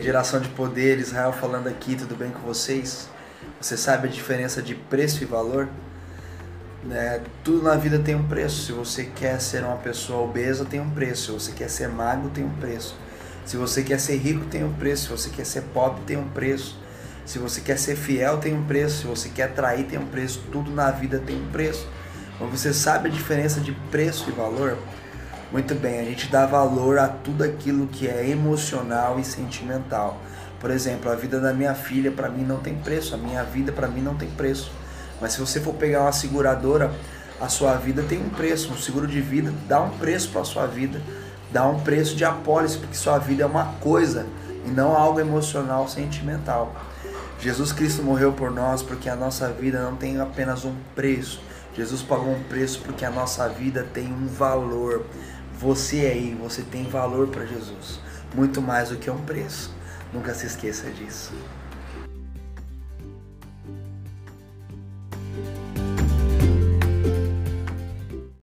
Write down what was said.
Geração de Poder, Israel falando aqui, tudo bem com vocês? Você sabe a diferença de preço e valor? Né? Tudo na vida tem um preço. Se você quer ser uma pessoa obesa, tem um preço. Se você quer ser magro, tem um preço. Se você quer ser rico, tem um preço. Se você quer ser pobre, tem um preço. Se você quer ser fiel, tem um preço. Se você quer trair, tem um preço. Tudo na vida tem um preço. Mas você sabe a diferença de preço e valor? Muito bem, a gente dá valor a tudo aquilo que é emocional e sentimental. Por exemplo, a vida da minha filha para mim não tem preço, a minha vida para mim não tem preço. Mas se você for pegar uma seguradora, a sua vida tem um preço, um seguro de vida dá um preço para a sua vida, dá um preço de apólice, porque sua vida é uma coisa e não algo emocional, sentimental. Jesus Cristo morreu por nós porque a nossa vida não tem apenas um preço. Jesus pagou um preço porque a nossa vida tem um valor. Você aí, você tem valor para Jesus, muito mais do que um preço. Nunca se esqueça disso.